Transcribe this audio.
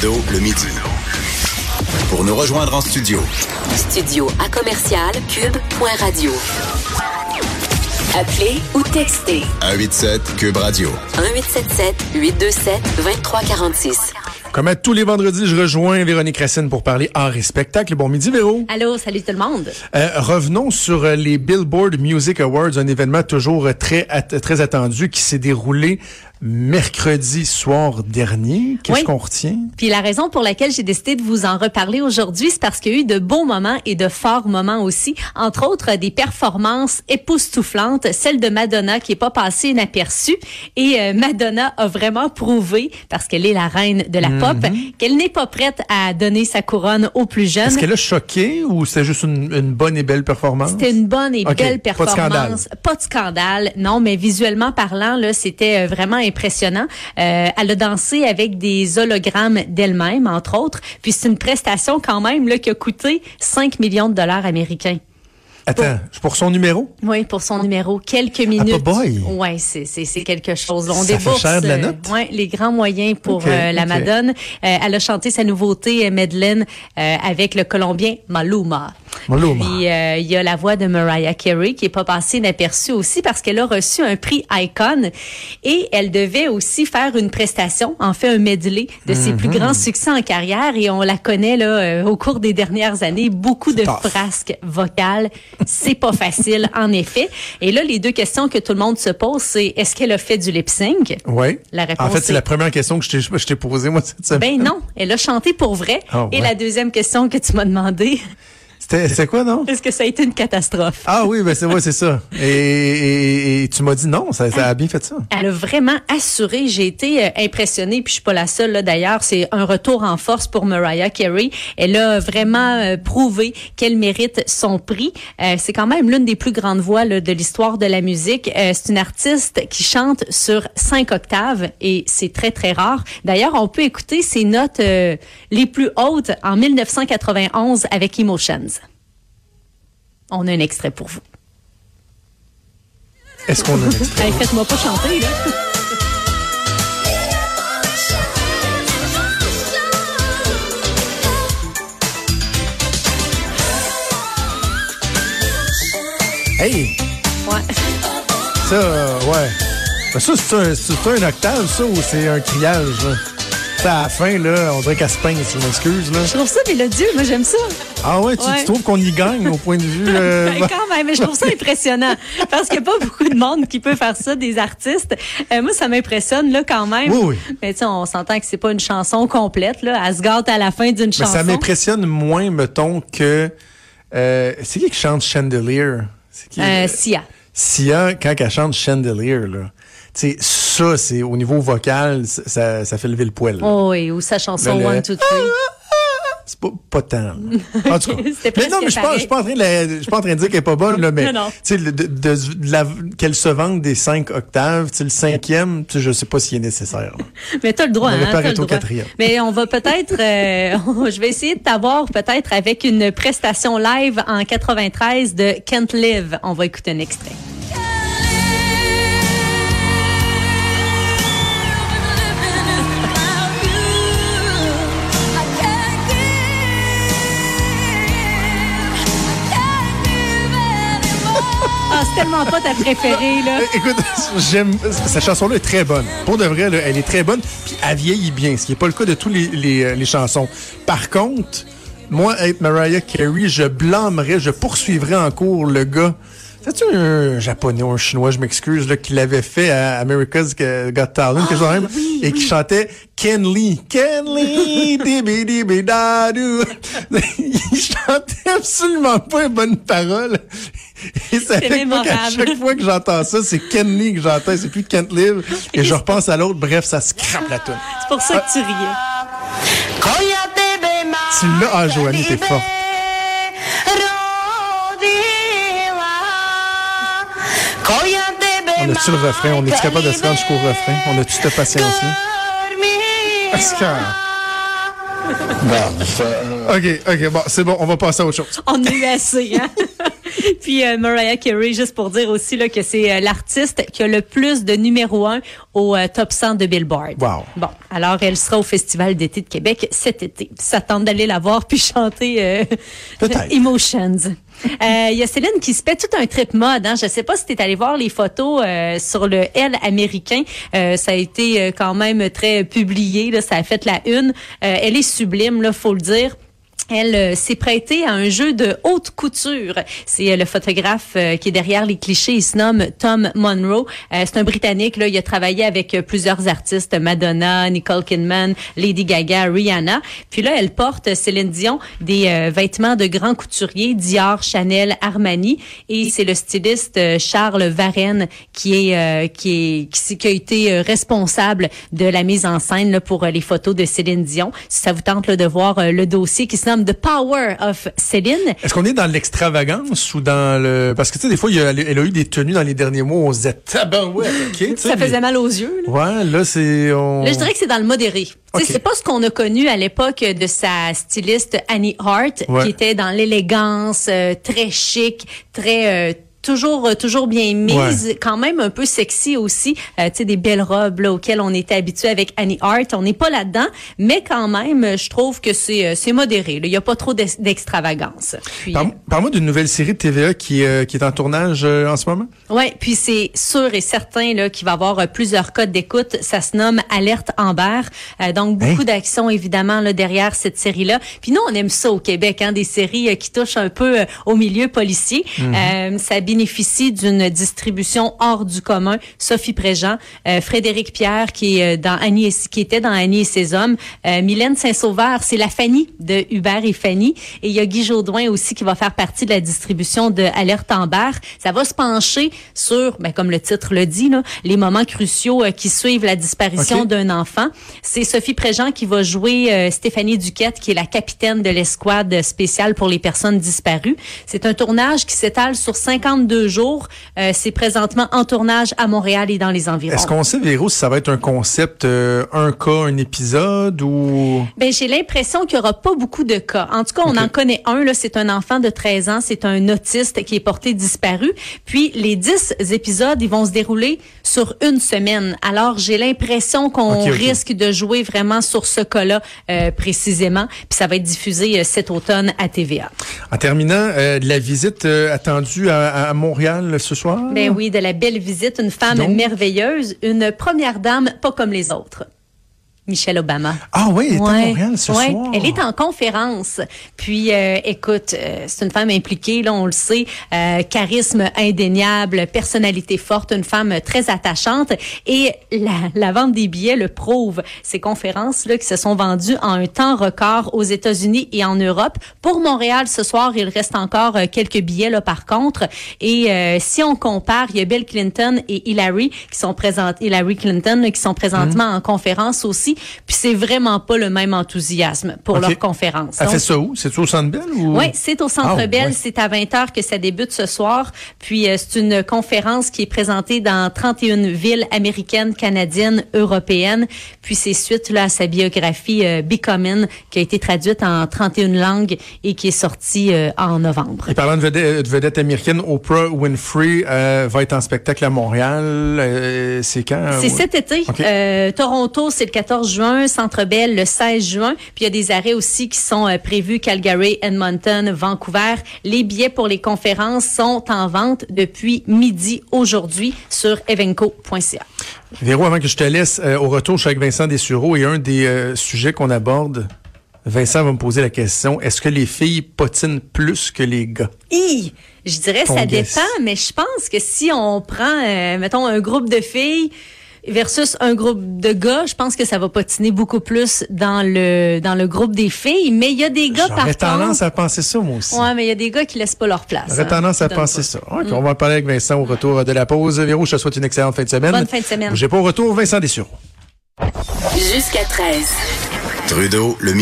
Trudeau, le midi. Pour nous rejoindre en studio. Studio à commercial cube.radio. Appelez ou textez 187 Cube Radio. 1877 827 2346. Comme à tous les vendredis, je rejoins Véronique Racine pour parler art et spectacle. Bon midi, Véro. Allô, salut tout le monde. Euh, revenons sur euh, les Billboard Music Awards, un événement toujours euh, très, très attendu qui s'est déroulé mercredi soir dernier. Qu'est-ce qu'on retient? Puis la raison pour laquelle j'ai décidé de vous en reparler aujourd'hui, c'est parce qu'il y a eu de beaux moments et de forts moments aussi. Entre autres, des performances époustouflantes, celle de Madonna qui est pas passée inaperçue. Et euh, Madonna a vraiment prouvé, parce qu'elle est la reine de la pop, Mhm. qu'elle n'est pas prête à donner sa couronne aux plus jeunes. Est-ce qu'elle a choqué ou c'était juste une, une bonne et belle performance? C'était une bonne et belle pas de scandale. performance. Pas de scandale. Non, mais visuellement parlant, là, c'était euh, vraiment impressionnant. Euh, elle a dansé avec des hologrammes d'elle-même, entre autres. Puis c'est une prestation quand même là, qui a coûté 5 millions de dollars américains. Attends, pour son numéro? Oui, pour son numéro, quelques minutes. Ah, boy. Ouais, c'est quelque chose. On Ça fait cher de la euh, note? ouais, les grands moyens pour euh, la ok. Madone. Euh, elle a chanté sa nouveauté Madeleine avec le Colombien Maluma. Puis euh, il y a la voix de Mariah Carey qui est pas passée inaperçue aussi parce qu'elle a reçu un prix Icon et elle devait aussi faire une prestation, en fait un medley de ses Mhm. plus grands succès en carrière et on la connaît là euh, au cours des dernières années, beaucoup de tough. frasques vocales, c'est pas facile en effet. Et là les deux questions que tout le monde se pose c'est est-ce qu'elle a fait du lip sync? Oui. La réponse En fait, c'est est- la première question que je t'ai, je t'ai posée, moi, cette semaine. Ben non, elle a chanté pour vrai. Ah, Et ouais. la deuxième question que tu m'as demandé, C'était, quoi, non? est-ce que ça a été une catastrophe? Ah oui, ben c'est ouais, c'est ça. Et, et- et tu m'as dit non, ça, ça a bien fait ça. Elle a vraiment assuré. J'ai été euh, impressionnée, puis je suis pas la seule là d'ailleurs. C'est un retour en force pour Mariah Carey. Elle a vraiment euh, prouvé qu'elle mérite son prix. Euh, c'est quand même l'une des plus grandes voix là, de l'histoire de la musique. Euh, c'est une artiste qui chante sur cinq octaves et c'est très très rare. D'ailleurs, on peut écouter ses notes euh, les plus hautes en 1991 avec Emotions. On a un extrait pour vous. Est-ce qu'on a un extrait? Hey, Faites-moi pas chanter là. Hey! Ouais. Ça, euh, ouais. Ben ça, c'est un, c'est un octave, ça, ou c'est un criage, là? Ça, à la fin, là, on dirait qu'elle se pince, je m'excuse. Je trouve ça mélodieux, moi j'aime ça. Ah ouais, tu, Ouais. tu trouves qu'on y gagne au point de vue... euh, Ben, quand même, mais je trouve ça impressionnant parce qu'il n'y a pas beaucoup de monde qui peut faire ça, des artistes. Euh, moi, ça m'impressionne là quand même. Oui, oui. Mais tu sais, on s'entend que c'est pas une chanson complète là. Elle se gâte à la fin d'une chanson. ça m'impressionne moins, mettons, que... euh, c'est qui qui chante Chandelier? C'est qui? Euh, Sia. Sia, quand elle chante Chandelier, là, tu sais, ça, c'est au niveau vocal, ça- fait lever le poil. là. Oh oui, ou sa chanson Le- One Two Three. C'est pas, pas tant. là. En tout cas. C'était mais non, mais je suis pas, pareil. je suis pas en train de dire qu'elle est pas bonne, là, mais, tu de, de- de qu'elle se vende des cinq octaves, tu sais, le cinquième, tu je sais pas s'il est nécessaire. Mais t'as le droit, On hein, pas le au quatrième. Mais on va peut-être, euh, je vais essayer de t'avoir peut-être avec une prestation live en 93 de Can't Live. On va écouter un extrait. C'est tellement pas ta préférée, là. Écoute, j'aime, cette chanson-là est très bonne. Pour de vrai, là, elle est très bonne, puis elle vieillit bien, ce qui n'est pas le cas de tous les, les, euh, les chansons. Par contre, moi, être Mariah Carey, je blâmerais, je poursuivrais en cours le gars. C'est-tu un japonais ou un chinois, je m'excuse, là, qui l'avait fait à America's Got Talent, chose de même, et qui chantait Ken Lee. Ken Lee, dibi dibi da doo. Il chantait absolument pas une bonne parole. Et ça C'est fait que moi, qu'à chaque fois que j'entends ça, c'est Ken Lee que j'entends, c'est plus Kent Live. Et je repense à l'autre, bref, ça scrape la tune. C'est pour ça que tu riais. Tu l'as, ah, Joanie, t'es forte. On a-tu le refrain? On est-tu capable de se rendre jusqu'au refrain? On a-tu cette patience-là? Est-ce que... OK, OK, bon, c'est bon, on va passer à autre chose. On eu assez, hein? Puis euh, Mariah Carey, juste pour dire aussi là, que c'est euh, l'artiste qui a le plus de numéro un au euh, top 100 de Billboard. Wow. Bon, alors elle sera au Festival d'été de Québec cet été. Ça tente d'aller la voir puis chanter euh. Emotions. Il y a Céline qui se fait tout un trip mode. Hein? Je sais pas si tu es allé voir les photos euh, sur le L américain. Euh, ça a été euh, quand même très publié. Là. Ça a fait la une. Euh, elle est sublime, là, faut le dire. Elle euh, s'est prêtée à un jeu de haute couture. C'est euh, le photographe euh, qui est derrière les clichés. Il se nomme Tom Monroe. C'est un Britannique. Là, il a travaillé avec plusieurs artistes Madonna, Nicole Kidman, Lady Gaga, Rihanna. Puis là, elle porte Céline Dion des vêtements de grands couturiers Dior, Chanel, Armani. Et c'est le styliste Charles Varenne qui est qui est qui, qui a été responsable de la mise en scène là, pour les photos de Céline Dion. Si ça vous tente là, de voir le dossier qui se nomme The Power of Céline. Est-ce qu'on est dans l'extravagance ou dans le... Parce que, tu sais, des fois, il y a- elle a eu des tenues dans les derniers mois, on se disait, tabarouette, OK? Ça mais- faisait mal aux yeux. Là. Ouais, là, c'est... on- Là, je dirais que c'est dans le modéré. Tu sais, Ok. C'est pas ce qu'on a connu à l'époque de sa styliste Annie Hart, Ouais. qui était dans l'élégance, euh, très chic, très... euh, Toujours, euh, toujours bien mise, quand même un peu sexy aussi. Euh, tu sais, des belles robes là, auxquelles on était habitué avec Annie Hart. On n'est pas là-dedans, mais quand même, euh, je trouve que c'est euh, c'est modéré. là. Il y a pas trop d'ex- d'extravagance. Parle- Parle-moi d'une nouvelle série de TVA qui, euh, qui est en tournage euh, en ce moment. Ouais, puis c'est sûr et certain là qu'il va y avoir euh, plusieurs codes d'écoute. Ça se nomme Alerte Amber. Euh, donc beaucoup Hein? d'actions évidemment là derrière cette série-là. Puis nous on aime ça au Québec, hein, des séries euh, qui touchent un peu euh, au milieu policier. Euh, ça bénéficie d'une distribution hors du commun. Sophie Préjean, euh, Frédéric Pierre qui est euh, dans Annie et- qui était dans Annie et ses hommes, euh, Mylène Saint-Sauveur, c'est la Fanny de Hubert et Fanny, et il y a Guy Jodoin aussi qui va faire partie de la distribution de Alerte Amber. Ça va se pencher sur, ben, comme le titre le dit, là, les moments cruciaux euh, qui suivent la disparition d'un enfant. C'est Sophie Préjean qui va jouer Stéphanie Duquette, qui est la capitaine de l'escouade spéciale pour les personnes disparues. C'est un tournage qui s'étale sur 52 jours. Euh, c'est présentement en tournage à Montréal et dans les environs. Est-ce qu'on sait, Véro, si ça va être un concept, euh, un cas, un épisode ou... Ben, j'ai l'impression qu'il y aura pas beaucoup de cas. En tout cas, on en connaît un, là. C'est un enfant de 13 ans. C'est un autiste qui est porté disparu. Puis, les 10 épisodes, ils vont se dérouler sur une semaine. Alors, j'ai l'impression qu'on risque de jouer vraiment sur ce cas-là, euh, précisément. Puis, ça va être diffusé cet automne à TVA. En terminant, la visite attendue à, à Montréal ce soir? Ben oui, de la belle visite, une femme Donc? merveilleuse, une première dame pas comme les autres. Michelle Obama. Ah oui, elle est à Ouais, Montréal ce ouais. soir. Elle est en conférence. Puis, euh, écoute, euh, c'est une femme impliquée, là, on le sait, euh, charisme indéniable, personnalité forte, une femme très attachante. Et la, la vente des billets le prouve. Ces conférences-là qui se sont vendues en un temps record aux États-Unis et en Europe. Pour Montréal, ce soir, il reste encore euh, quelques billets, là, par contre. Et euh, si on compare, il y a Bill Clinton et Hillary qui sont présentes, Hillary Clinton, là, qui sont présentement Mmh. en conférence aussi. Puis c'est vraiment pas le même enthousiasme pour leur conférence. Elle Donc, fait ça où? C'est au Centre Bell ou? oui, c'est au Centre Ah, Bell. ouais. C'est à 20h que ça débute ce soir. Puis euh, c'est une conférence qui est présentée dans 31 villes américaines, canadiennes, européennes. Puis c'est suite là, à sa biographie euh, Becoming qui a été traduite en 31 langues et qui est sortie euh, en novembre. Et parlant de vedette, de vedette américaine, Oprah Winfrey va être en spectacle à Montréal. C'est quand? C'est cet été. Toronto, c'est le 14 juin. Centre Bell, le 16 juin. Puis il y a des arrêts aussi qui sont euh, prévus. Calgary, Edmonton, Vancouver. Les billets pour les conférences sont en vente depuis midi aujourd'hui sur evenco.ca. Véro, avant que je te laisse, euh, au retour, je suis avec Vincent Dessureau et un des euh, sujets qu'on aborde, Vincent va me poser la question, est-ce que les filles potinent plus que les gars? Hi! Je dirais Ton ça guess. dépend, mais je pense que si on prend, mettons, un groupe de filles versus un groupe de gars, je pense que ça va patiner beaucoup plus dans le dans le groupe des filles. Mais il y a des gars par J'aurais tendance contre. à penser ça, moi aussi. Ouais, mais il y a des gars qui laissent pas leur place. J'aurais hein. tendance à penser pas. ça. OK, on va en parler avec Vincent au retour de la pause. Véro, je te souhaite une excellente fin de semaine. Bonne fin de semaine. J'ai pas au retour, Vincent Dessureau. Jusqu'à 13. Trudeau, le